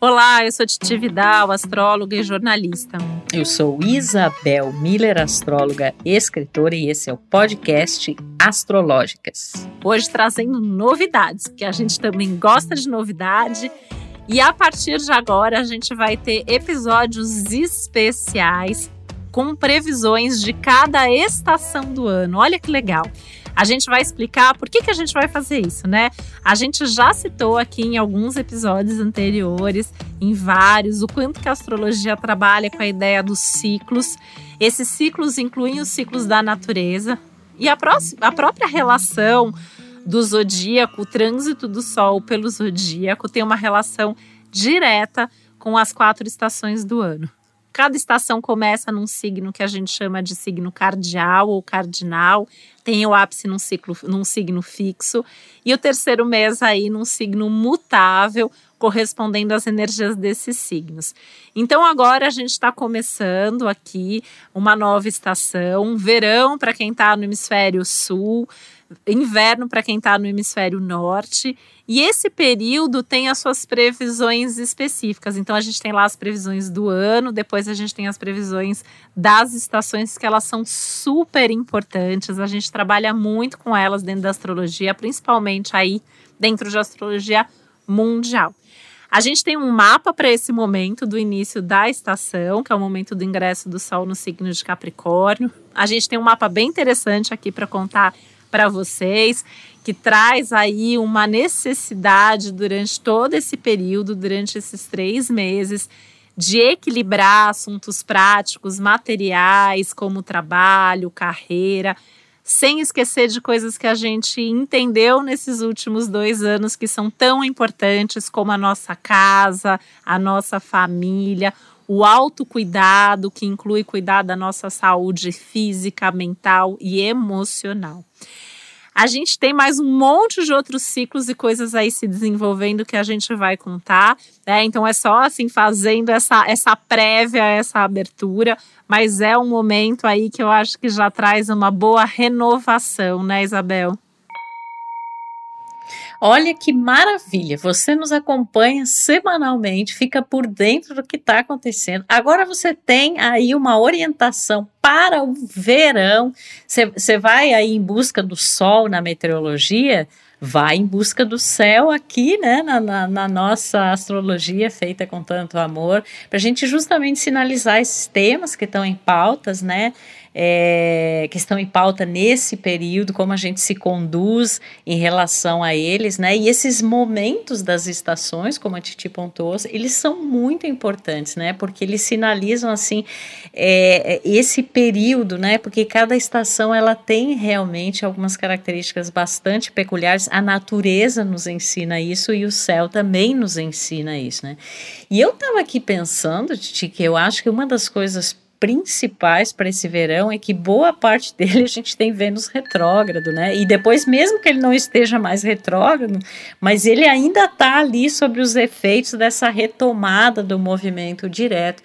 Olá, eu sou Titi Vidal, astróloga e jornalista. Eu sou Isabel Miller, astróloga escritora, e esse é o podcast Astrológicas. Hoje trazendo novidades, porque a gente também gosta de novidade. E a partir de agora a gente vai ter episódios especiais com previsões de cada estação do ano. Olha que legal. A gente vai explicar por que, que a gente vai fazer isso, né? A gente já citou aqui em alguns episódios anteriores, em vários, o quanto que a astrologia trabalha com a ideia dos ciclos. Esses ciclos incluem os ciclos da natureza e a, próxima, a própria relação do zodíaco, o trânsito do Sol pelo zodíaco tem uma relação direta com as quatro estações do ano. Cada estação começa num signo que a gente chama de signo cardial ou cardinal, tem o ápice num, ciclo, num signo fixo, e o terceiro mês aí num signo mutável, correspondendo às energias desses signos. Então agora a gente está começando aqui uma nova estação, verão para quem está no hemisfério sul, inverno para quem está no hemisfério norte. E esse período tem as suas previsões específicas. Então a gente tem lá as previsões do ano, depois a gente tem as previsões das estações que elas são super importantes. A gente trabalha muito com elas dentro da astrologia, principalmente aí dentro de astrologia mundial. A gente tem um mapa para esse momento do início da estação, que é o momento do ingresso do Sol no signo de Capricórnio. A gente tem um mapa bem interessante aqui para contar para vocês, que traz aí uma necessidade durante todo esse período, durante esses três meses, de equilibrar assuntos práticos, materiais, como trabalho, carreira, sem esquecer de coisas que a gente entendeu nesses últimos dois anos que são tão importantes, como a nossa casa, a nossa família, o autocuidado, que inclui cuidar da nossa saúde física, mental e emocional. A gente tem mais um monte de outros ciclos e coisas aí se desenvolvendo que a gente vai contar, né? Então é só assim fazendo essa essa prévia, essa abertura, mas é um momento aí que eu acho que já traz uma boa renovação, né, Isabel? Olha que maravilha! Você nos acompanha semanalmente, fica por dentro do que está acontecendo. Agora você tem aí uma orientação para o verão. Você vai aí em busca do sol na meteorologia? vai em busca do céu aqui, né, na, na, na nossa astrologia feita com tanto amor, para a gente justamente sinalizar esses temas que estão em pautas, né, é, que estão em pauta nesse período, como a gente se conduz em relação a eles, né? E esses momentos das estações, como a Titi pontuou, eles são muito importantes, né? Porque eles sinalizam assim é, esse período, né? Porque cada estação ela tem realmente algumas características bastante peculiares. A natureza nos ensina isso e o céu também nos ensina isso, né? E eu estava aqui pensando, Titi, que eu acho que uma das coisas principais para esse verão é que boa parte dele a gente tem Vênus retrógrado, né? E depois, mesmo que ele não esteja mais retrógrado, mas ele ainda está ali sobre os efeitos dessa retomada do movimento direto.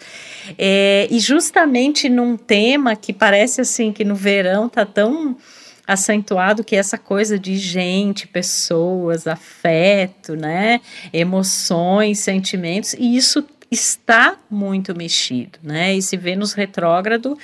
É, e justamente num tema que parece assim que no verão tá tão acentuado que essa coisa de gente, pessoas, afeto, né, emoções, sentimentos, e isso está muito mexido, né? Esse Vênus retrógrado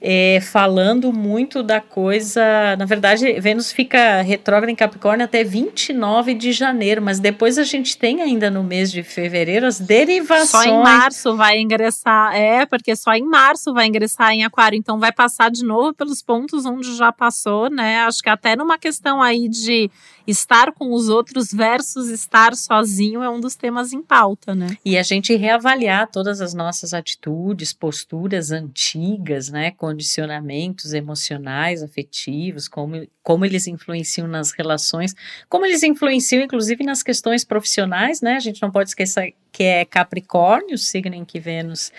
é, falando muito da coisa. Na verdade, Vênus fica retrógrado em Capricórnio até 29 de janeiro, mas depois a gente tem ainda no mês de fevereiro as derivações. Só em março vai ingressar, é, porque só em março vai ingressar em Aquário, então vai passar de novo pelos pontos onde já passou, né? Acho que até numa questão aí de estar com os outros versus estar sozinho é um dos temas em pauta, né? E a gente reavaliar todas as nossas atitudes, posturas antigas, né? Condicionamentos emocionais, afetivos, como, como eles influenciam nas relações, como eles influenciam, inclusive, nas questões profissionais, né? A gente não pode esquecer que é Capricórnio, o signo em que Vênus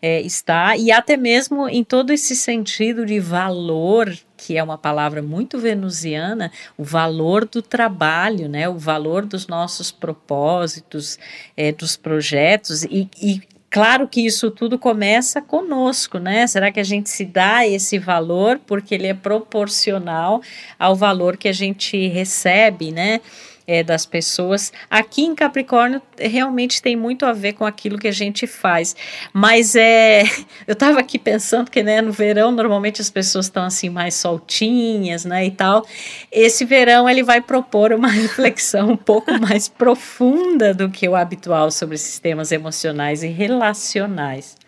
é, está, e até mesmo em todo esse sentido de valor, que é uma palavra muito venusiana, o valor do trabalho, né, o valor dos nossos propósitos, é, dos projetos, e, e Claro que isso tudo começa conosco, né? Será que a gente se dá esse valor porque ele é proporcional ao valor que a gente recebe, né? É, das pessoas. Aqui em Capricórnio realmente tem muito a ver com aquilo que a gente faz. Mas é, eu estava aqui pensando que né, no verão normalmente as pessoas estão assim mais soltinhas, né, e tal. Esse verão ele vai propor uma reflexão um pouco mais profunda do que o habitual sobre sistemas emocionais e relacionais.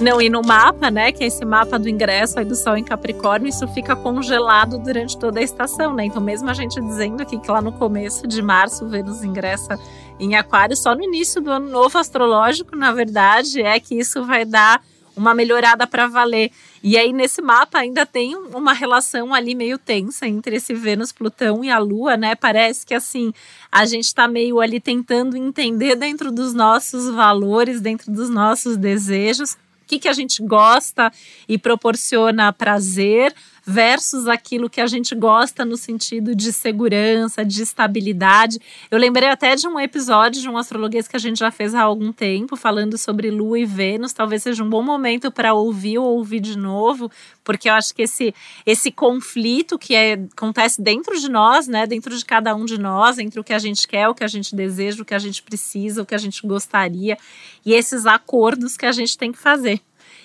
Não, e no mapa, né, que é esse mapa do ingresso aí do Sol em Capricórnio, isso fica congelado durante toda a estação, né? Então, mesmo a gente dizendo aqui que lá no começo de março Vênus ingressa em Aquário, só no início do ano novo astrológico, na verdade, é que isso vai dar uma melhorada para valer. E aí, nesse mapa, ainda tem uma relação ali meio tensa entre esse Vênus, Plutão e a Lua, né? Parece que assim, a gente está meio ali tentando entender dentro dos nossos valores, dentro dos nossos desejos que, que a gente gosta e proporciona prazer versus aquilo que a gente gosta no sentido de segurança, de estabilidade. Eu lembrei até de um episódio de um astrologuês que a gente já fez há algum tempo, falando sobre Lua e Vênus. Talvez seja um bom momento para ouvir ou ouvir de novo, porque eu acho que esse, esse conflito que é, acontece dentro de nós, né, dentro de cada um de nós, entre o que a gente quer, o que a gente deseja, o que a gente precisa, o que a gente gostaria, e esses acordos que a gente tem que fazer.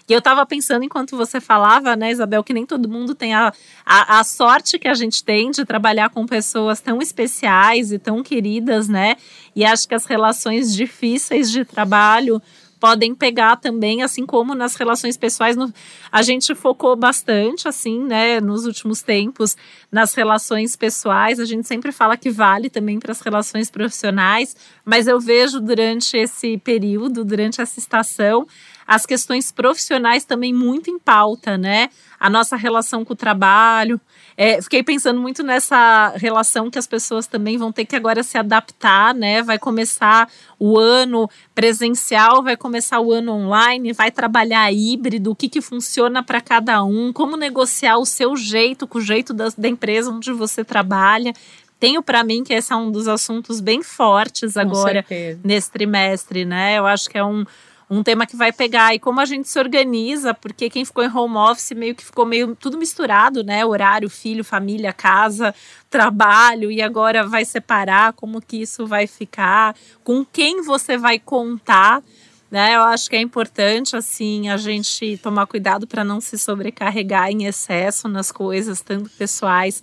E eu estava pensando enquanto você falava, né, Isabel, que nem todo mundo tem a, a, a, sorte que a gente tem de trabalhar com pessoas tão especiais e tão queridas, né? E acho que as relações difíceis de trabalho podem pegar também, assim como nas relações pessoais. No, a gente focou bastante, assim, né, nos últimos tempos, nas relações pessoais. A gente sempre fala que vale também para as relações profissionais, mas eu vejo durante esse período, durante essa estação, as questões profissionais também muito em pauta, né? A nossa relação com o trabalho. É, fiquei pensando muito nessa relação que as pessoas também vão ter que agora se adaptar, né? Vai começar o ano presencial, vai começar o ano online, vai trabalhar híbrido, o que, que funciona para cada um, como negociar o seu jeito com o jeito da, da empresa onde você trabalha tenho para mim que esse é um dos assuntos bem fortes agora nesse trimestre, né? Eu acho que é um, um tema que vai pegar e como a gente se organiza, porque quem ficou em home office meio que ficou meio tudo misturado, né? Horário, filho, família, casa, trabalho e agora vai separar, como que isso vai ficar, com quem você vai contar. Né, eu acho que é importante assim a gente tomar cuidado para não se sobrecarregar em excesso nas coisas, tanto pessoais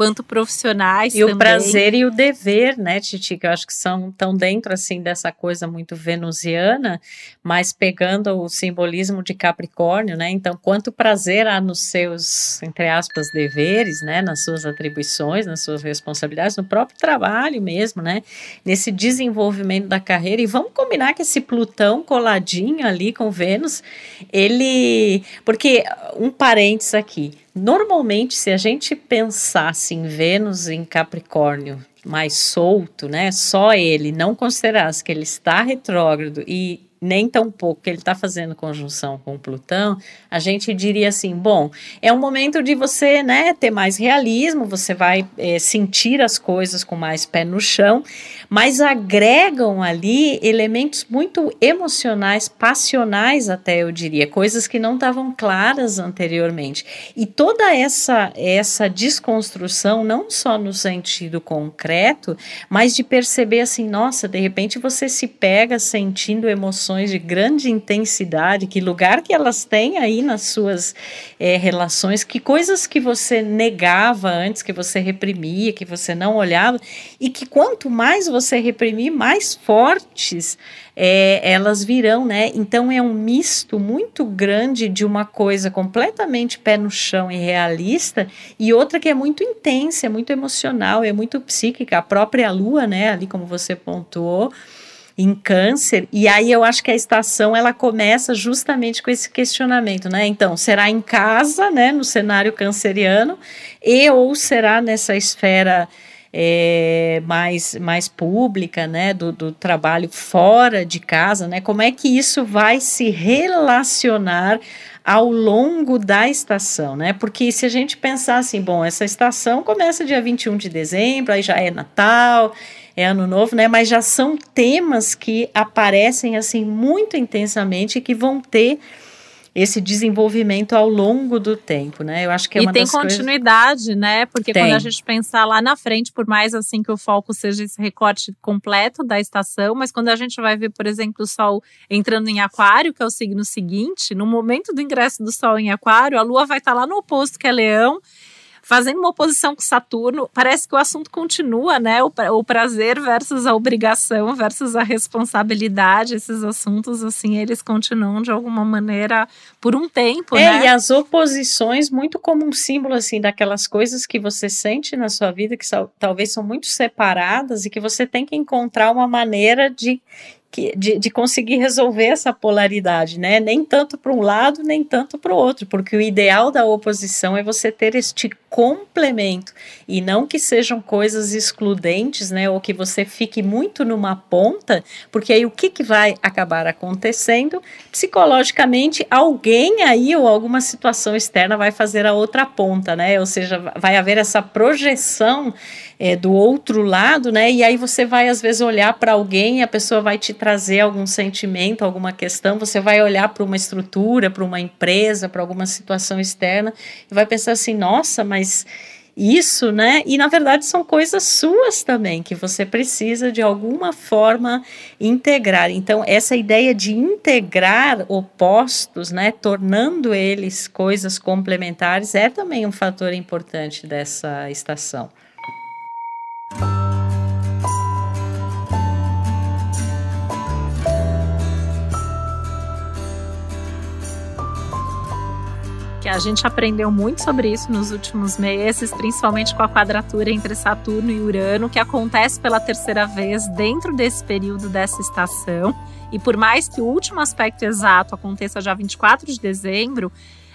quanto profissionais. E também. o prazer e o dever, né, Titi, que eu acho que são tão dentro assim dessa coisa muito venusiana, mas pegando o simbolismo de Capricórnio, né? Então, quanto prazer há nos seus, entre aspas, deveres, né, nas suas atribuições, nas suas responsabilidades, no próprio trabalho mesmo, né? Nesse desenvolvimento da carreira. E vamos combinar que esse Plutão coladinho ali com Vênus, ele. Porque, um parênteses aqui, Normalmente, se a gente pensasse em Vênus em Capricórnio mais solto, né, só ele, não considerasse que ele está retrógrado e nem tão pouco que ele está fazendo conjunção com Plutão, a gente diria assim: bom, é um momento de você né, ter mais realismo, você vai é, sentir as coisas com mais pé no chão, mas agregam ali elementos muito emocionais, passionais, até eu diria, coisas que não estavam claras anteriormente. E toda essa, essa desconstrução, não só no sentido concreto, mas de perceber assim: nossa, de repente você se pega sentindo emoções emoções de grande intensidade, que lugar que elas têm aí nas suas é, relações, que coisas que você negava antes, que você reprimia, que você não olhava, e que quanto mais você reprimir, mais fortes é, elas virão, né? Então é um misto muito grande de uma coisa completamente pé no chão e realista e outra que é muito intensa, é muito emocional, é muito psíquica. A própria lua, né? Ali como você pontuou em câncer, e aí eu acho que a estação ela começa justamente com esse questionamento, né? Então, será em casa, né, no cenário canceriano, e ou será nessa esfera é, mais, mais pública, né, do, do trabalho fora de casa, né? Como é que isso vai se relacionar ao longo da estação, né? Porque se a gente pensar assim, bom, essa estação começa dia 21 de dezembro, aí já é Natal, é ano novo, né? Mas já são temas que aparecem assim muito intensamente e que vão ter esse desenvolvimento ao longo do tempo, né? Eu acho que é e uma tem das continuidade, coisas... né? Porque tem. quando a gente pensar lá na frente, por mais assim que o foco seja esse recorte completo da estação, mas quando a gente vai ver, por exemplo, o Sol entrando em Aquário, que é o signo seguinte, no momento do ingresso do Sol em Aquário, a Lua vai estar lá no oposto que é Leão fazendo uma oposição com Saturno, parece que o assunto continua, né? O, o prazer versus a obrigação versus a responsabilidade, esses assuntos, assim, eles continuam de alguma maneira por um tempo, é, né? e as oposições muito como um símbolo, assim, daquelas coisas que você sente na sua vida que talvez são muito separadas e que você tem que encontrar uma maneira de que, de, de conseguir resolver essa polaridade, né? Nem tanto para um lado, nem tanto para o outro, porque o ideal da oposição é você ter este complemento e não que sejam coisas excludentes, né? Ou que você fique muito numa ponta, porque aí o que, que vai acabar acontecendo? Psicologicamente, alguém aí ou alguma situação externa vai fazer a outra ponta, né? Ou seja, vai haver essa projeção é, do outro lado, né? E aí você vai às vezes olhar para alguém, a pessoa vai te trazer algum sentimento, alguma questão, você vai olhar para uma estrutura, para uma empresa, para alguma situação externa e vai pensar assim, nossa, mas isso, né? E na verdade são coisas suas também que você precisa de alguma forma integrar. Então, essa ideia de integrar opostos, né, tornando eles coisas complementares, é também um fator importante dessa estação. A gente aprendeu muito sobre isso nos últimos meses, principalmente com a quadratura entre Saturno e Urano, que acontece pela terceira vez dentro desse período dessa estação. E por mais que o último aspecto exato aconteça já 24 de dezembro,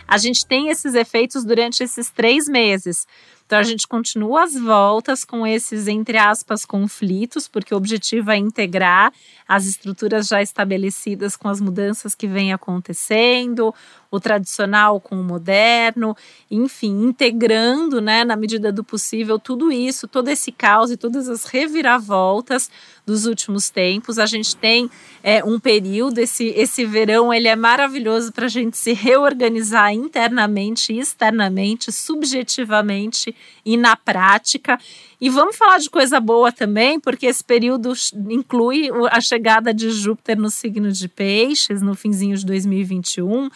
a gente tem esses efeitos durante esses três meses. Então a gente continua as voltas com esses, entre aspas, conflitos, porque o objetivo é integrar as estruturas já estabelecidas com as mudanças que vêm acontecendo, o tradicional com o moderno, enfim, integrando, né, na medida do possível, tudo isso, todo esse caos e todas as reviravoltas dos últimos tempos. A gente tem é, um período, esse, esse verão, ele é maravilhoso para a gente se reorganizar internamente, externamente, subjetivamente e na prática. E vamos falar de coisa boa também, porque esse período inclui a chegada de Júpiter no signo de Peixes, no finzinho de 2021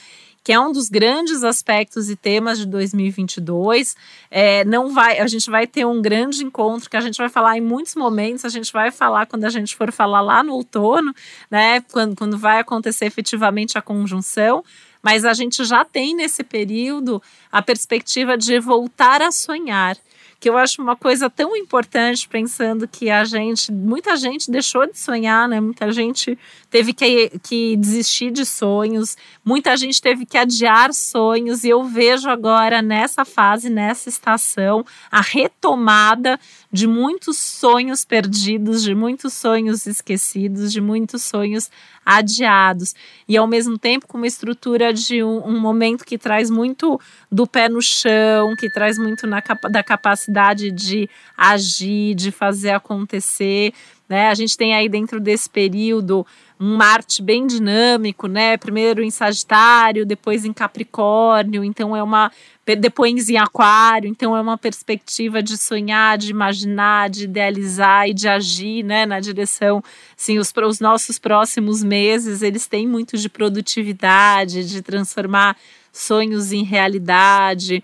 que é um dos grandes aspectos e temas de 2022. É, não vai, a gente vai ter um grande encontro que a gente vai falar em muitos momentos. A gente vai falar quando a gente for falar lá no outono, né? Quando, quando vai acontecer efetivamente a conjunção. Mas a gente já tem nesse período a perspectiva de voltar a sonhar que eu acho uma coisa tão importante, pensando que a gente, muita gente deixou de sonhar, né? Muita gente teve que, que desistir de sonhos, muita gente teve que adiar sonhos, e eu vejo agora nessa fase, nessa estação, a retomada de muitos sonhos perdidos, de muitos sonhos esquecidos, de muitos sonhos adiados. E ao mesmo tempo com uma estrutura de um, um momento que traz muito do pé no chão, que traz muito na, da capacidade de agir, de fazer acontecer. Né? A gente tem aí dentro desse período um Marte bem dinâmico, né? Primeiro em Sagitário, depois em Capricórnio, então é uma depois em Aquário, então é uma perspectiva de sonhar, de imaginar, de idealizar e de agir, né, na direção, sim, os, os nossos próximos meses, eles têm muito de produtividade, de transformar sonhos em realidade.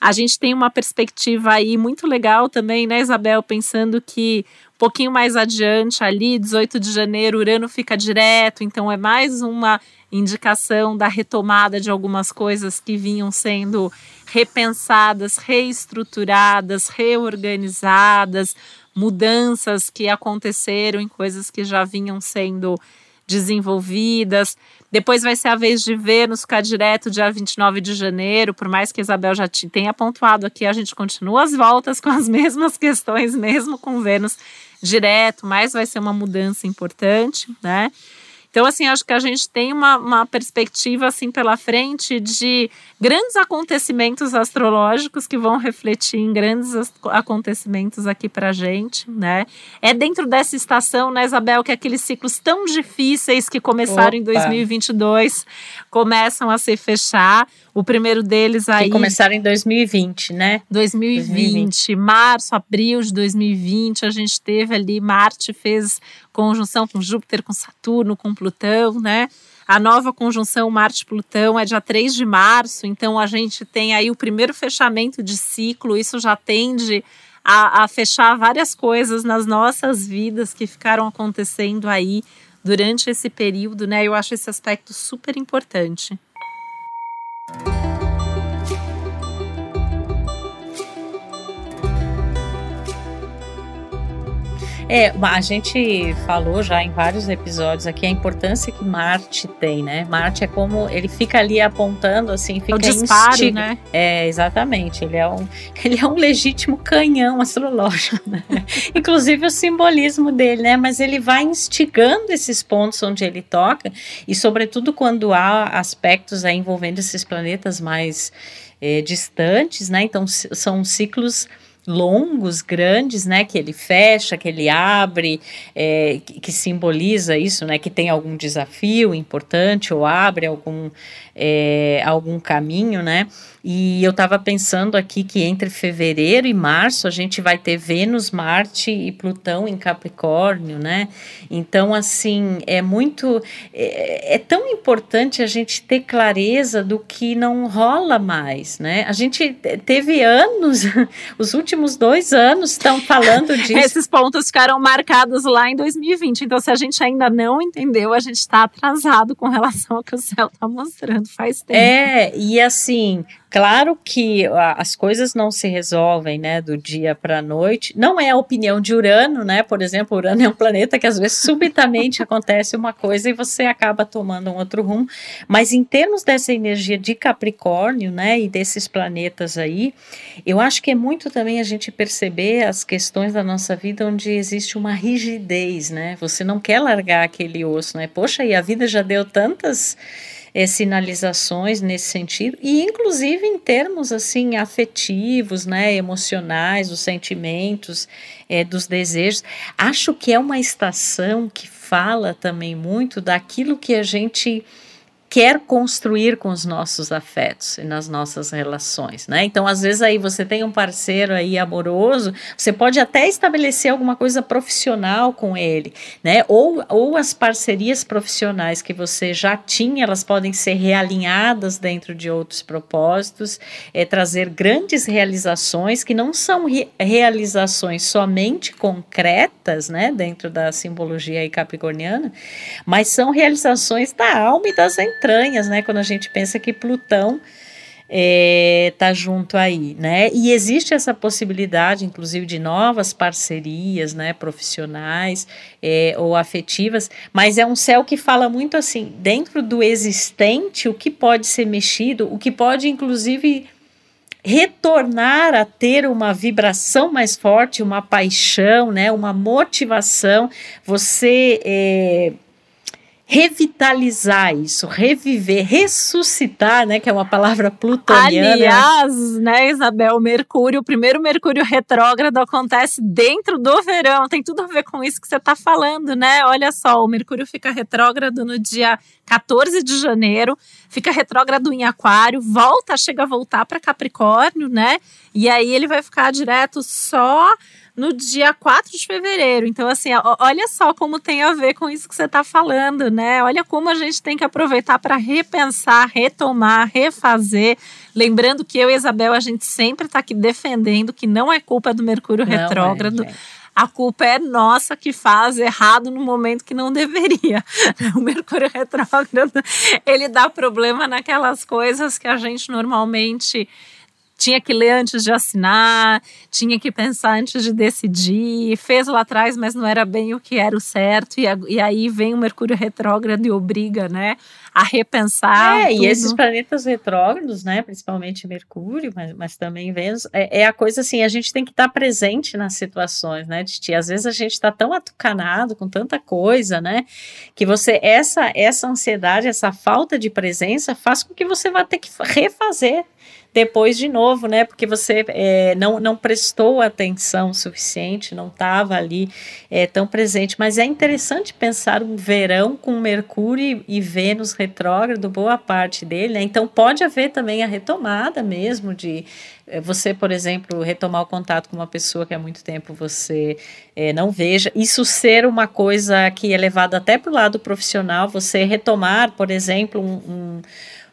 A gente tem uma perspectiva aí muito legal também, né, Isabel, pensando que pouquinho mais adiante, ali, 18 de janeiro, Urano fica direto, então é mais uma indicação da retomada de algumas coisas que vinham sendo repensadas, reestruturadas, reorganizadas, mudanças que aconteceram em coisas que já vinham sendo desenvolvidas. Depois vai ser a vez de Vênus ficar direto dia 29 de janeiro, por mais que a Isabel já tenha pontuado aqui, a gente continua as voltas com as mesmas questões, mesmo com Vênus direto, mas vai ser uma mudança importante, né? Então, assim, acho que a gente tem uma, uma perspectiva assim pela frente de grandes acontecimentos astrológicos que vão refletir em grandes acontecimentos aqui para gente, né? É dentro dessa estação, né, Isabel, que aqueles ciclos tão difíceis que começaram Opa. em 2022 começam a se fechar. O primeiro deles aí. Que começaram em 2020, né? 2020, 2020, março, abril de 2020, a gente teve ali, Marte fez conjunção com Júpiter, com Saturno, com Plutão, né? A nova conjunção Marte-Plutão é dia 3 de março, então a gente tem aí o primeiro fechamento de ciclo, isso já tende a, a fechar várias coisas nas nossas vidas que ficaram acontecendo aí durante esse período, né? Eu acho esse aspecto super importante. É, a gente falou já em vários episódios aqui a importância que Marte tem, né? Marte é como ele fica ali apontando assim, fica o disparo, né? É, exatamente. Ele é um, ele é um legítimo canhão astrológico, né? Inclusive o simbolismo dele, né? Mas ele vai instigando esses pontos onde ele toca e sobretudo quando há aspectos aí envolvendo esses planetas mais é, distantes, né? Então são ciclos longos, grandes, né, que ele fecha, que ele abre, é, que, que, simboliza isso, né, que tem algum desafio importante ou abre algum, é, algum caminho, né, e eu estava pensando aqui que entre fevereiro e março a gente vai ter Vênus, Marte e Plutão em Capricórnio, né? Então, assim, é muito. É, é, tão importante a gente ter clareza do que não rola mais, né? A gente teve anos, os últimos dois anos estão falando disso. Esses pontos ficaram marcados lá em 2020. Então, se a gente ainda não entendeu, a gente está atrasado com relação ao que o céu está mostrando faz tempo. É, e assim, Claro que as coisas não se resolvem, né, do dia para a noite. Não é a opinião de Urano, né? Por exemplo, Urano é um planeta que às vezes subitamente acontece uma coisa e você acaba tomando um outro rumo. Mas em termos dessa energia de Capricórnio, né, e desses planetas aí, eu acho que é muito também a gente perceber as questões da nossa vida onde existe uma rigidez, né? Você não quer largar aquele osso, né? Poxa, e a vida já deu tantas é, sinalizações nesse sentido, e inclusive em termos assim afetivos, né, emocionais, os sentimentos, é, dos desejos. Acho que é uma estação que fala também muito daquilo que a gente quer construir com os nossos afetos e nas nossas relações, né? Então, às vezes aí você tem um parceiro aí amoroso, você pode até estabelecer alguma coisa profissional com ele, né? Ou, ou as parcerias profissionais que você já tinha, elas podem ser realinhadas dentro de outros propósitos, é trazer grandes realizações que não são re realizações somente concretas, né? Dentro da simbologia aí capricorniana, mas são realizações da alma e das entranhas, né? Quando a gente pensa que Plutão é, tá junto aí, né? E existe essa possibilidade, inclusive, de novas parcerias, né, profissionais é, ou afetivas, mas é um céu que fala muito assim, dentro do existente, o que pode ser mexido, o que pode, inclusive, retornar a ter uma vibração mais forte, uma paixão, né, uma motivação, você é, revitalizar isso, reviver, ressuscitar, né, que é uma palavra plutoniana. Aliás, né, Isabel, Mercúrio, o primeiro Mercúrio retrógrado acontece dentro do verão, tem tudo a ver com isso que você está falando, né? Olha só, o Mercúrio fica retrógrado no dia 14 de janeiro, fica retrógrado em Aquário, volta, chega a voltar para Capricórnio, né? E aí ele vai ficar direto só no dia 4 de fevereiro. Então, assim, olha só como tem a ver com isso que você está falando, né? Olha como a gente tem que aproveitar para repensar, retomar, refazer. Lembrando que eu e Isabel, a gente sempre está aqui defendendo que não é culpa do Mercúrio não é, retrógrado. É, a culpa é nossa que faz errado no momento que não deveria. O Mercúrio retrógrado, ele dá problema naquelas coisas que a gente normalmente tinha que ler antes de assinar, tinha que pensar antes de decidir, fez lá atrás, mas não era bem o que era o certo, e, e aí vem o Mercúrio retrógrado e obriga, né, a repensar. É, tudo. e esses planetas retrógrados, né, principalmente Mercúrio, mas, mas também Vênus, é, é, a coisa assim, a gente tem que estar presente nas situações, né, Titi? Às vezes a gente está tão atucanado com tanta coisa, né, que você, essa, essa ansiedade, essa falta de presença faz com que você vá ter que refazer depois de novo, né? Porque você é, não, não prestou atenção suficiente, não estava ali é, tão presente. Mas é interessante pensar um verão com Mercúrio e Vênus retrógrado, boa parte dele, né? Então pode haver também a retomada mesmo de é, você, por exemplo, retomar o contato com uma pessoa que há muito tempo você é, não veja, isso ser uma coisa que é levada até para o lado profissional, você retomar, por exemplo, um, um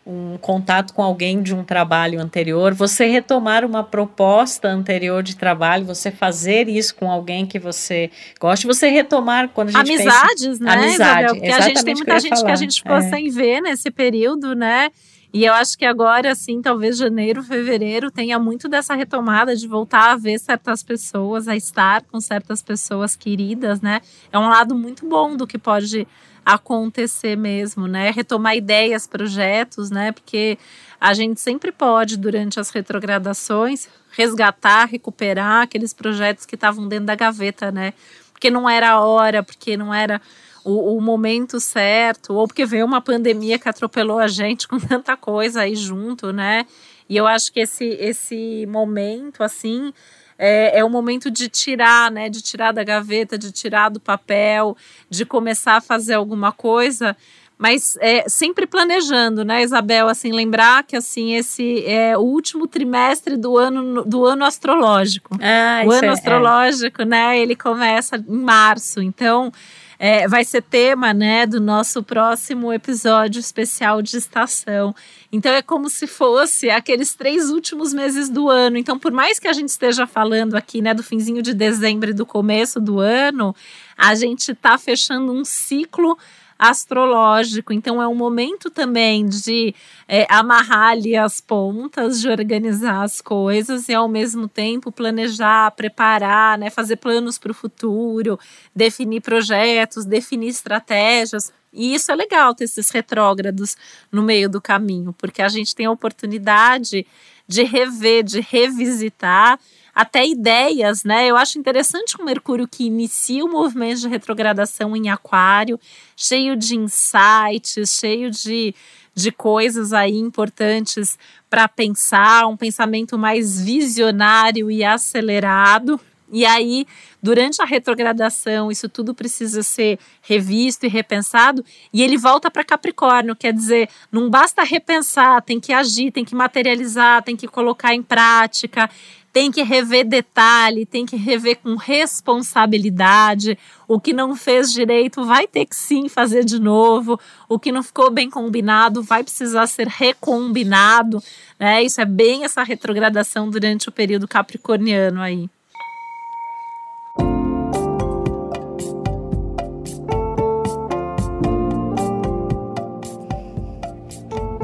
um contato com alguém de um trabalho anterior, você retomar uma proposta anterior de trabalho, você fazer isso com alguém que você gosta, você retomar quando a gente amizades, pensa, né, amizade, Isabel? Porque a gente tem muita gente falar. que a gente ficou é. sem ver nesse período, né? E eu acho que agora, assim, talvez janeiro, fevereiro, tenha muito dessa retomada de voltar a ver certas pessoas, a estar com certas pessoas queridas, né? É um lado muito bom do que pode acontecer mesmo, né? Retomar ideias, projetos, né? Porque a gente sempre pode, durante as retrogradações, resgatar, recuperar aqueles projetos que estavam dentro da gaveta, né? Porque não era a hora, porque não era o, o, momento certo, ou porque veio uma pandemia que atropelou a gente com tanta coisa aí junto, né? E eu acho que esse, esse momento, assim, é, é o momento de tirar, né? De tirar da gaveta, de tirar do papel, de começar a fazer alguma coisa mas é, sempre planejando, né, Isabel? Assim, lembrar que assim esse é o último trimestre do ano do ano astrológico. Ah, o ano é, astrológico, é. né? Ele começa em março, então é, vai ser tema, né, do nosso próximo episódio especial de estação. Então é como se fosse aqueles três últimos meses do ano. Então, por mais que a gente esteja falando aqui, né, do finzinho de dezembro e do começo do ano, a gente está fechando um ciclo astrológico. Então, é um momento também de é, amarrar ali as pontas, de organizar as coisas e, ao mesmo tempo, planejar, preparar, né, fazer planos para o futuro, definir projetos, definir estratégias. E isso é legal ter esses retrógrados no meio do caminho, porque a gente tem a oportunidade de rever, de revisitar até ideias, né? Eu acho interessante o Mercúrio que inicia o movimento de retrogradação em Aquário, cheio de insights, cheio de, de coisas aí importantes para pensar, um pensamento mais visionário e acelerado. E aí, durante a retrogradação, isso tudo precisa ser revisto e repensado, e ele volta para Capricórnio, quer dizer, não basta repensar, tem que agir, tem que materializar, tem que colocar em prática tem que rever detalhe, tem que rever com responsabilidade. O que não fez direito vai ter que sim fazer de novo. O que não ficou bem combinado vai precisar ser recombinado. Né? Isso é bem essa retrogradação durante o período capricorniano aí.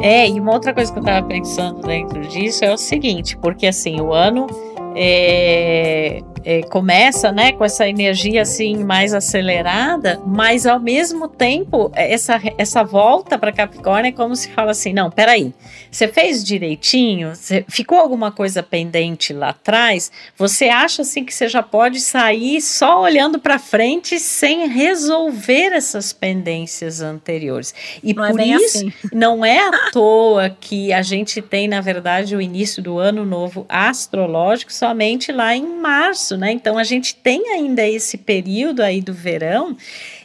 É, e uma outra coisa que eu tava pensando dentro disso é o seguinte, porque assim, o ano é, é, começa, né, com essa energia assim mais acelerada, mas ao mesmo tempo essa, essa volta para Capricórnio é como se fala assim, não, peraí, você fez direitinho, você, ficou alguma coisa pendente lá atrás, você acha assim que você já pode sair só olhando para frente sem resolver essas pendências anteriores. E não é por é isso assim. não é à toa que a gente tem na verdade o início do ano novo astrológico somente lá em março março, né? Então a gente tem ainda esse período aí do verão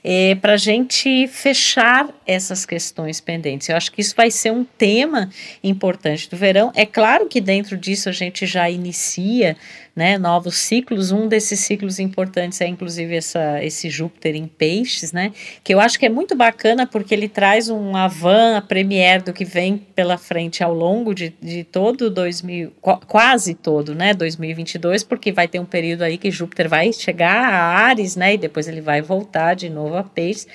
é, para a gente fechar essas questões pendentes. Eu acho que isso vai ser um tema importante do verão. É claro que dentro disso a gente já inicia né, novos ciclos. Um desses ciclos importantes é inclusive essa, esse Júpiter em peixes, né, que eu acho que é muito bacana porque ele traz um avan, a premiere do que vem pela frente ao longo de, de todo 2000, quase todo, né, 2022, porque vai ter um período aí que Júpiter vai chegar a Ares, né, e depois ele vai voltar de novo a peixes.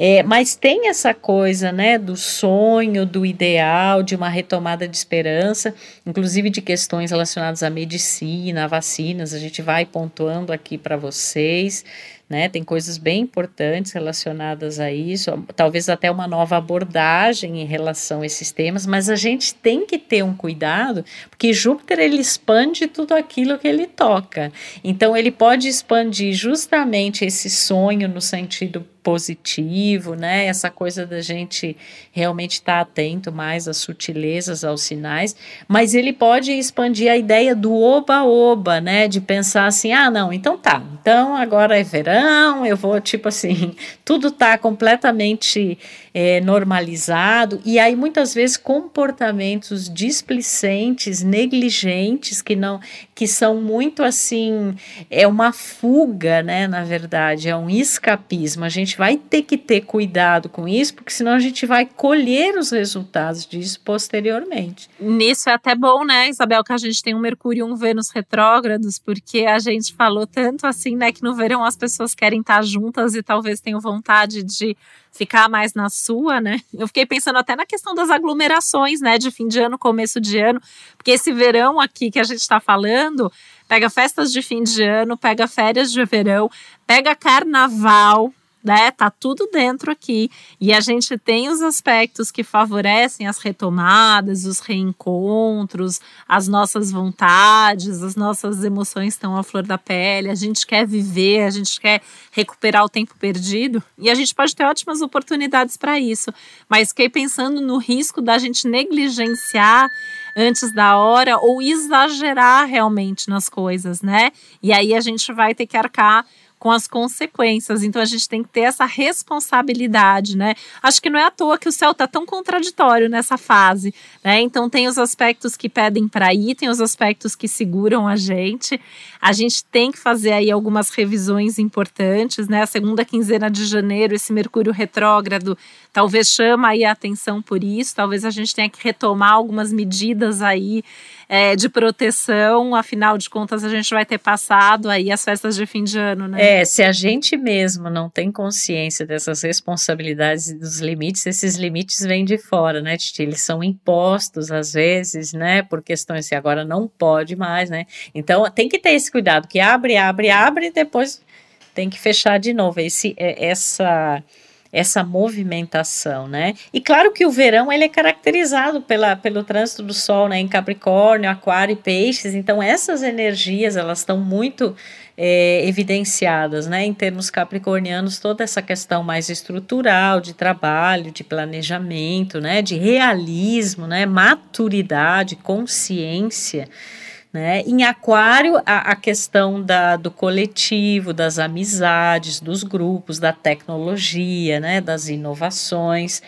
É, mas tem essa coisa, né, do sonho, do ideal, de uma retomada de esperança, inclusive de questões relacionadas à medicina, a vacinas, a gente vai pontuando aqui para vocês né? Tem coisas bem importantes relacionadas a isso, talvez até uma nova abordagem em relação a esses temas, mas a gente tem que ter um cuidado, porque Júpiter ele expande tudo aquilo que ele toca. Então ele pode expandir justamente esse sonho no sentido positivo, né? Essa coisa da gente realmente estar tá atento mais às sutilezas, aos sinais, mas ele pode expandir a ideia do oba-oba, né? De pensar assim, ah, não, então tá, então agora é verão, eu vou, tipo assim, tudo tá completamente é, normalizado, e aí muitas vezes comportamentos displicentes, negligentes, que não, que são muito assim, é uma fuga, né? Na verdade, é um escapismo. A gente vai ter que ter cuidado com isso, porque senão a gente vai colher os resultados disso posteriormente. Nisso é até bom, né, Isabel, que a gente tem um Mercúrio e um Vênus retrógrados, porque a gente falou tanto assim, né, que no verão as pessoas querem estar juntas e talvez tenham vontade de ficar mais na sua, né? Eu fiquei pensando até na questão das aglomerações, né, de fim de ano, começo de ano, porque esse verão aqui que a gente está falando, pega festas de fim de ano, pega férias de verão, pega carnaval, né? Tá tudo dentro aqui. E a gente tem os aspectos que favorecem as retomadas, os reencontros, as nossas vontades, as nossas emoções estão à flor da pele. A gente quer viver, a gente quer recuperar o tempo perdido. E a gente pode ter ótimas oportunidades para isso. Mas fiquei pensando no risco da gente negligenciar antes da hora ou exagerar realmente nas coisas, né? E aí a gente vai ter que arcar com as consequências. Então a gente tem que ter essa responsabilidade, né? Acho que não é à toa que o céu está tão contraditório nessa fase, né? Então tem os aspectos que pedem para ir, tem os aspectos que seguram a gente. A gente tem que fazer aí algumas revisões importantes, né? A segunda quinzena de janeiro, esse Mercúrio retrógrado talvez chama aí a atenção por isso, talvez a gente tenha que retomar algumas medidas aí é, de proteção, afinal de contas a gente vai ter passado aí as festas de fim de ano, né? É, se a gente mesmo não tem consciência dessas responsabilidades e dos limites, esses limites vêm de fora, né, Titi? Eles são impostos às vezes, né, por questões que agora não pode mais, né? Então tem que ter esse cuidado, que abre, abre, abre e depois tem que fechar de novo. Esse, é, essa essa movimentação, né? E claro que o verão ele é caracterizado pela, pelo trânsito do Sol, né? Em Capricórnio, Aquário e Peixes. Então essas energias elas estão muito é, evidenciadas, né? Em termos capricornianos, toda essa questão mais estrutural de trabalho, de planejamento, né? De realismo, né? Maturidade, consciência. Né? Em Aquário, a, a questão da, do coletivo, das amizades, dos grupos, da tecnologia, né? das inovações,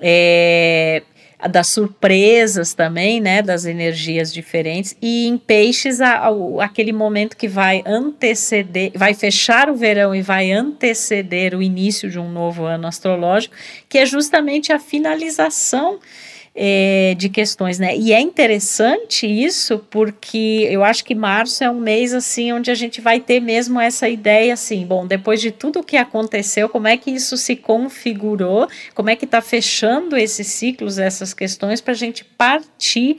é, das surpresas também, né? das energias diferentes. E em Peixes, a, a, aquele momento que vai anteceder, vai fechar o verão e vai anteceder o início de um novo ano astrológico, que é justamente a finalização é, de questões, né? E é interessante isso porque eu acho que março é um mês assim onde a gente vai ter mesmo essa ideia assim, bom, depois de tudo o que aconteceu, como é que isso se configurou, como é que está fechando esses ciclos, essas questões para a gente partir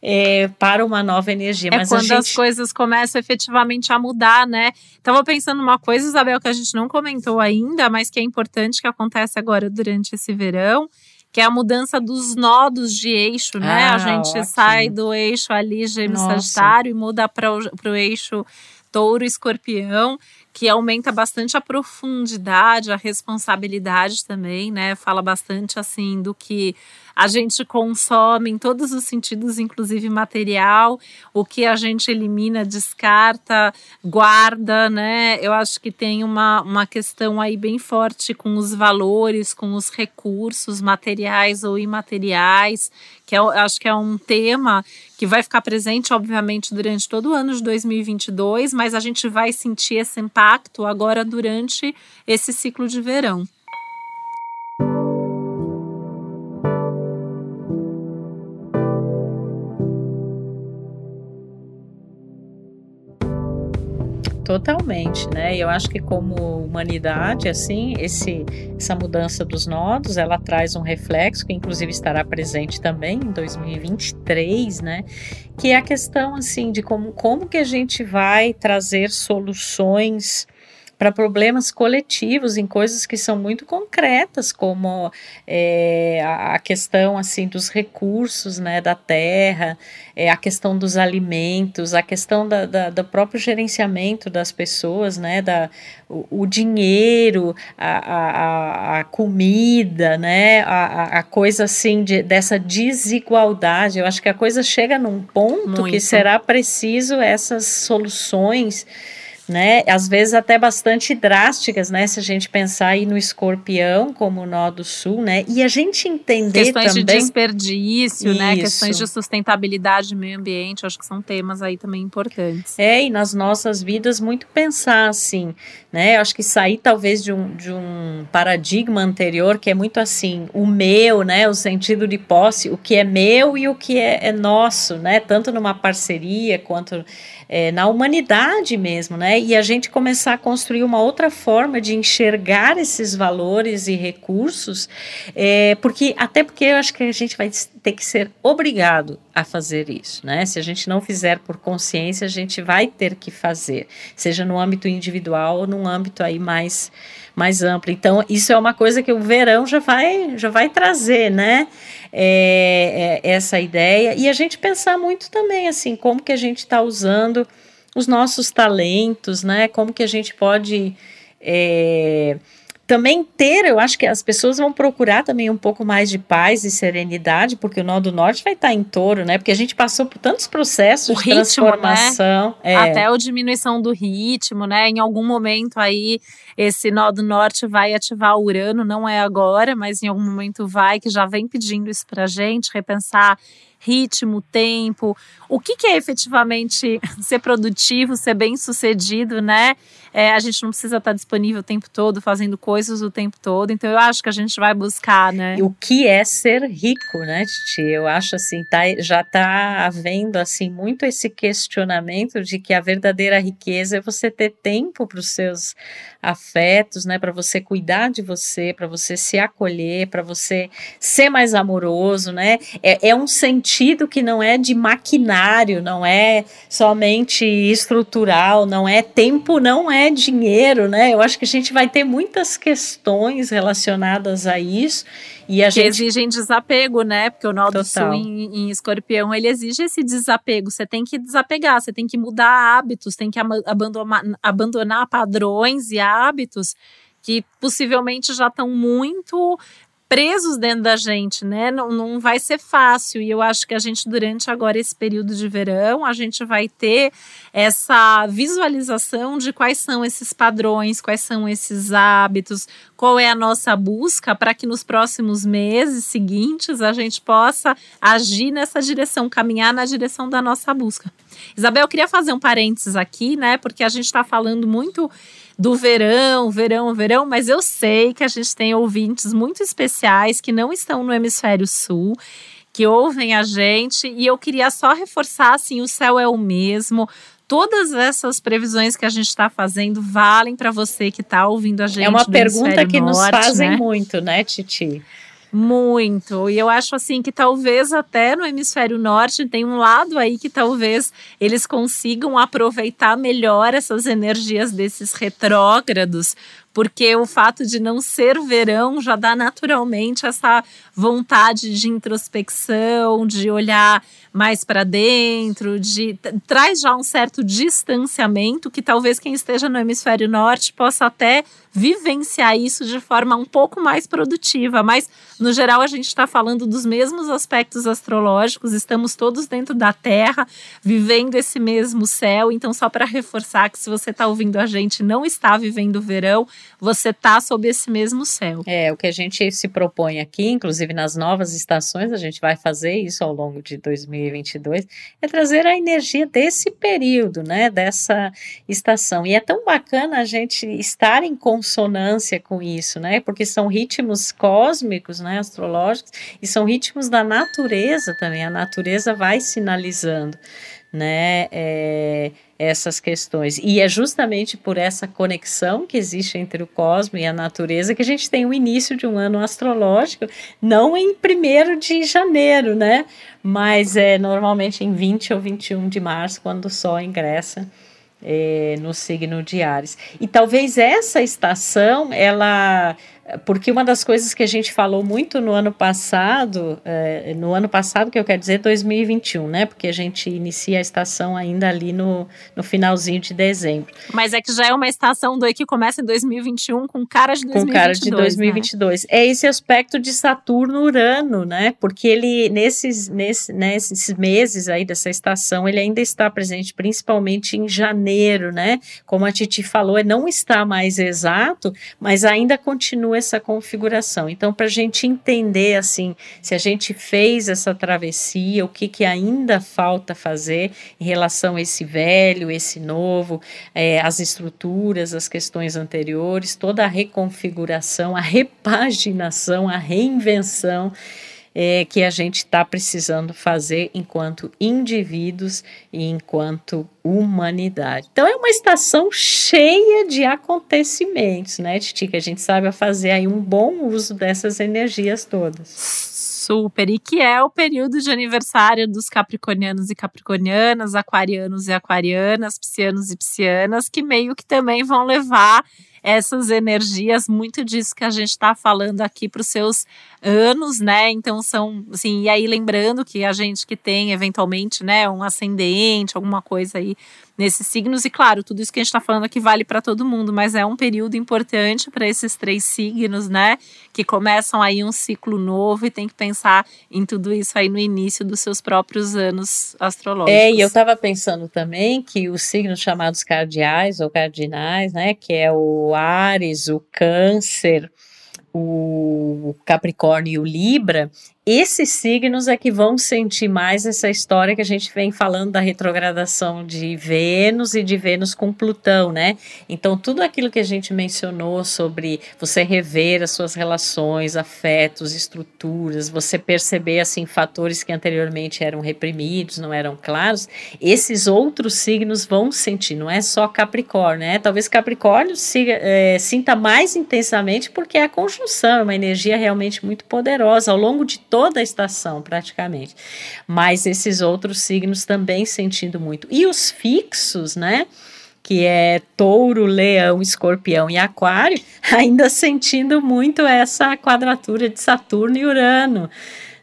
é, para uma nova energia. É Mas quando gente... as coisas começam efetivamente a mudar, né? Tava pensando uma coisa, Isabel, que a gente não comentou ainda, mas que é importante que acontece agora durante esse verão, que é a mudança dos nodos de eixo, né? Ah, a gente ótimo. sai do eixo ali Gêmeos Sagitário e muda para o eixo Touro Escorpião, que aumenta bastante a profundidade, a responsabilidade também, né? Fala bastante assim do que a gente consome em todos os sentidos, inclusive material, o que a gente elimina, descarta, guarda, né? Eu acho que tem uma, uma questão aí bem forte com os valores, com os recursos materiais ou imateriais, que eu acho que é um tema que vai ficar presente, obviamente, durante todo o ano de 2022, mas a gente vai sentir esse impacto agora durante esse ciclo de verão. Totalmente, né? Eu acho que como humanidade, assim, esse, essa mudança dos nodos, ela traz um reflexo que inclusive estará presente também em 2023, né? Que é a questão, assim, de como, como que a gente vai trazer soluções para problemas coletivos em coisas que são muito concretas, como é, a questão assim dos recursos né, da terra, é, a questão dos alimentos, a questão da, da, do próprio gerenciamento das pessoas, né, da, o, o dinheiro, a, a, a, comida, né, a, a coisa assim de, dessa desigualdade. Eu acho que a coisa chega num ponto muito. que será preciso essas soluções né? Às vezes até bastante drásticas, né? Se a gente pensar aí no escorpião como o nó do sul, né? E a gente entender questões também... de desperdício, Isso. né? Questões de sustentabilidade, meio ambiente, acho que são temas aí também importantes. É, e nas nossas vidas muito pensar assim, né? Acho que sair talvez de um, de um paradigma anterior que é muito assim, o meu, né? O sentido de posse, o que é meu e o que é, é nosso, né? Tanto numa parceria quanto é, na humanidade mesmo, né? E a gente começar a construir uma outra forma de enxergar esses valores e recursos, é, porque até porque eu acho que a gente vai ter que ser obrigado a fazer isso, né? Se a gente não fizer por consciência, a gente vai ter que fazer, seja no âmbito individual ou num âmbito aí mais mais amplo. Então, isso é uma coisa que o verão já vai já vai trazer, né? É, é, essa ideia e a gente pensar muito também assim como que a gente está usando os nossos talentos, né? Como que a gente pode é, também ter, eu acho que as pessoas vão procurar também um pouco mais de paz e serenidade, porque o Nó do Norte vai estar em touro, né? Porque a gente passou por tantos processos o de ritmo, transformação. Né? É. Até a diminuição do ritmo, né? Em algum momento aí, esse Nó do Norte vai ativar o Urano, não é agora, mas em algum momento vai, que já vem pedindo isso pra gente, repensar ritmo, tempo, o que, que é efetivamente ser produtivo, ser bem sucedido, né? É, a gente não precisa estar disponível o tempo todo, fazendo coisas o tempo todo. Então eu acho que a gente vai buscar, né? E o que é ser rico, né, Titi? Eu acho assim, tá, já está havendo assim muito esse questionamento de que a verdadeira riqueza é você ter tempo para os seus afetos, né? Para você cuidar de você, para você se acolher, para você ser mais amoroso, né? É, é um sentido que não é de maquinário, não é somente estrutural, não é tempo, não é dinheiro, né? Eu acho que a gente vai ter muitas questões relacionadas a isso e a que gente... exigem desapego, né? Porque o nó do sul em, em, escorpião, ele exige esse desapego. Você tem que desapegar, você tem que mudar hábitos, tem que abandonar, abandonar padrões e hábitos que possivelmente já estão muito presos dentro da gente, né? Não, não vai ser fácil. E eu acho que a gente, durante agora esse período de verão, a gente vai ter essa visualização de quais são esses padrões, quais são esses hábitos, qual é a nossa busca para que nos próximos meses seguintes a gente possa agir nessa direção, caminhar na direção da nossa busca. Isabel, eu queria fazer um parênteses aqui, né? Porque a gente está falando muito do verão, verão, verão, mas eu sei que a gente tem ouvintes muito especiais que não estão no hemisfério sul, que ouvem a gente, e eu queria só reforçar assim, o céu é o mesmo. Todas essas previsões que a gente está fazendo valem para você que está ouvindo a gente. É uma pergunta que norte, nos fazem né? muito, né, Titi? Muito. E eu acho assim que talvez até no hemisfério norte tem um lado aí que talvez eles consigam aproveitar melhor essas energias desses retrógrados, porque o fato de não ser verão já dá naturalmente essa vontade de introspecção, de olhar mais para dentro, de traz já um certo distanciamento que talvez quem esteja no hemisfério norte possa até vivenciar isso de forma um pouco mais produtiva, mas no geral a gente está falando dos mesmos aspectos astrológicos, estamos todos dentro da Terra, vivendo esse mesmo céu, então só para reforçar que se você está ouvindo a gente não está vivendo verão, você está sob esse mesmo céu. É, o que a gente se propõe aqui, inclusive nas novas estações, a gente vai fazer isso ao longo de 2022, é trazer a energia desse período, né, dessa estação. E é tão bacana a gente estar em consonância com isso, né, porque são ritmos cósmicos, né, astrológicos, e são ritmos da natureza também, a natureza vai sinalizando né, é, essas questões. E é justamente por essa conexão que existe entre o cosmos e a natureza que a gente tem o início de um ano astrológico, não em 1 de janeiro, né, mas é normalmente em 20 ou 21 de março, quando o Sol ingressa é, no signo de Ares. E talvez essa estação, ela porque uma das coisas que a gente falou muito no ano passado, é, no ano passado que eu quero dizer 2021, né? Porque a gente inicia a estação ainda ali no, no finalzinho de dezembro. Mas é que já é uma estação do que começa em 2021 com cara de 2022. Com cara de 2022. Né? É esse aspecto de Saturno-Urano, né? Porque ele, nesses, nesses, nesses meses aí dessa estação, ele ainda está presente, principalmente em janeiro, né? Como a Titi falou, não está mais exato, mas ainda continua essa configuração. Então, para a gente entender assim, se a gente fez essa travessia, o que, que ainda falta fazer em relação a esse velho, esse novo, é, as estruturas, as questões anteriores, toda a reconfiguração, a repaginação, a reinvenção é, que a gente está precisando fazer enquanto indivíduos e enquanto humanidade. Então é uma estação cheia de acontecimentos, né, Titi? Que a gente sabe fazer aí um bom uso dessas energias todas. Super, e que é o período de aniversário dos capricornianos e capricornianas, aquarianos e aquarianas, piscianos e piscianas, que meio que também vão levar essas energias, muito disso que a gente está falando aqui para os seus anos, né? Então são, assim, e aí lembrando que a gente que tem eventualmente, né, um ascendente, alguma coisa aí nesses signos, e claro, tudo isso que a gente está falando aqui vale para todo mundo, mas é um período importante para esses três signos, né? Que começam aí um ciclo novo e tem que pensar em tudo isso aí no início dos seus próprios anos astrológicos. É, e eu estava pensando também que os signos chamados cardeais ou cardinais, né? Que é o Ares, o Câncer, o Capricórnio e o Libra, esses signos é que vão sentir mais essa história que a gente vem falando da retrogradação de Vênus e de Vênus com Plutão, né? Então, tudo aquilo que a gente mencionou sobre você rever as suas relações, afetos, estruturas, você perceber, assim, fatores que anteriormente eram reprimidos, não eram claros, esses outros signos vão sentir, não é só Capricórnio, né? Talvez Capricórnio siga, é, sinta mais intensamente porque é a conjunção, é uma energia realmente muito poderosa ao longo de todo toda a estação praticamente. Mas esses outros signos também sentindo muito. E os fixos, né? que é touro, leão, escorpião e aquário, ainda sentindo muito essa quadratura de Saturno e Urano,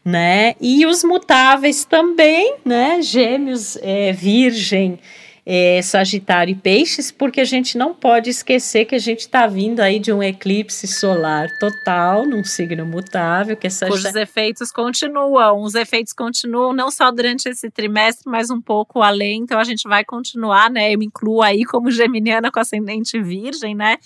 né? E os mutáveis também, né? Gêmeos, é, virgem, é, Sagitário e Peixes, porque a gente não pode esquecer que a gente está vindo aí de um eclipse solar total, num signo mutável, que é Sagitário. Os efeitos continuam, os efeitos continuam não só durante esse trimestre, mas um pouco além, então a gente vai continuar, né? Eu me incluo aí como geminiana com ascendente virgem, né?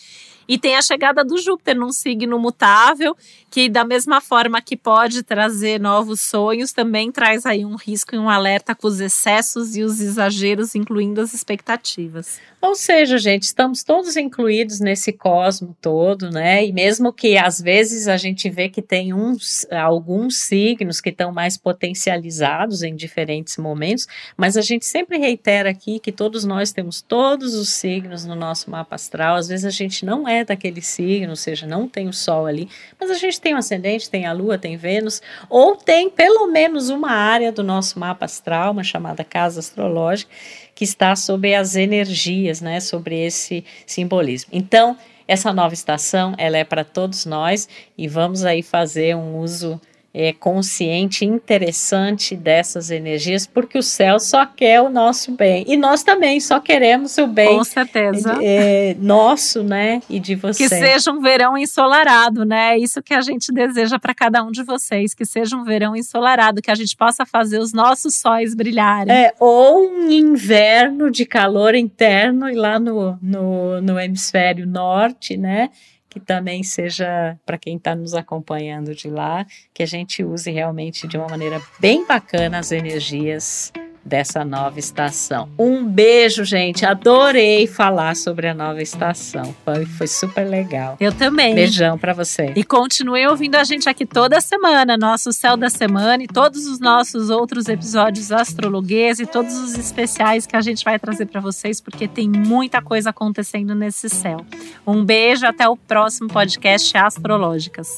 E tem a chegada do Júpiter num signo mutável, que da mesma forma que pode trazer novos sonhos, também traz aí um risco e um alerta com os excessos e os exageros, incluindo as expectativas. Ou seja, gente, estamos todos incluídos nesse cosmo todo, né? E mesmo que às vezes a gente vê que tem uns alguns signos que estão mais potencializados em diferentes momentos, mas a gente sempre reitera aqui que todos nós temos todos os signos no nosso mapa astral. Às vezes a gente não é daquele signo, ou seja, não tem o sol ali, mas a gente tem o ascendente, tem a lua, tem Vênus, ou tem pelo menos uma área do nosso mapa astral, uma chamada casa astrológica que está sobre as energias, né, sobre esse simbolismo. Então, essa nova estação, ela é para todos nós e vamos aí fazer um uso é, consciente, interessante dessas energias, porque o céu só quer o nosso bem. E nós também só queremos o bem. Com certeza. É, nosso, né? E de você. Que seja um verão ensolarado, né? Isso que a gente deseja para cada um de vocês, que seja um verão ensolarado, que a gente possa fazer os nossos sóis brilharem. É, ou um inverno de calor interno e lá no, no, no hemisfério norte, né? Que também seja para quem está nos acompanhando de lá, que a gente use realmente de uma maneira bem bacana as energias dessa nova estação. Um beijo, gente. Adorei falar sobre a nova estação. Foi, foi super legal. Eu também. Beijão para você. E continue ouvindo a gente aqui toda semana, nosso Céu da Semana e todos os nossos outros episódios astrologuês e todos os especiais que a gente vai trazer para vocês, porque tem muita coisa acontecendo nesse céu. Um beijo, até o próximo podcast Astrológicas.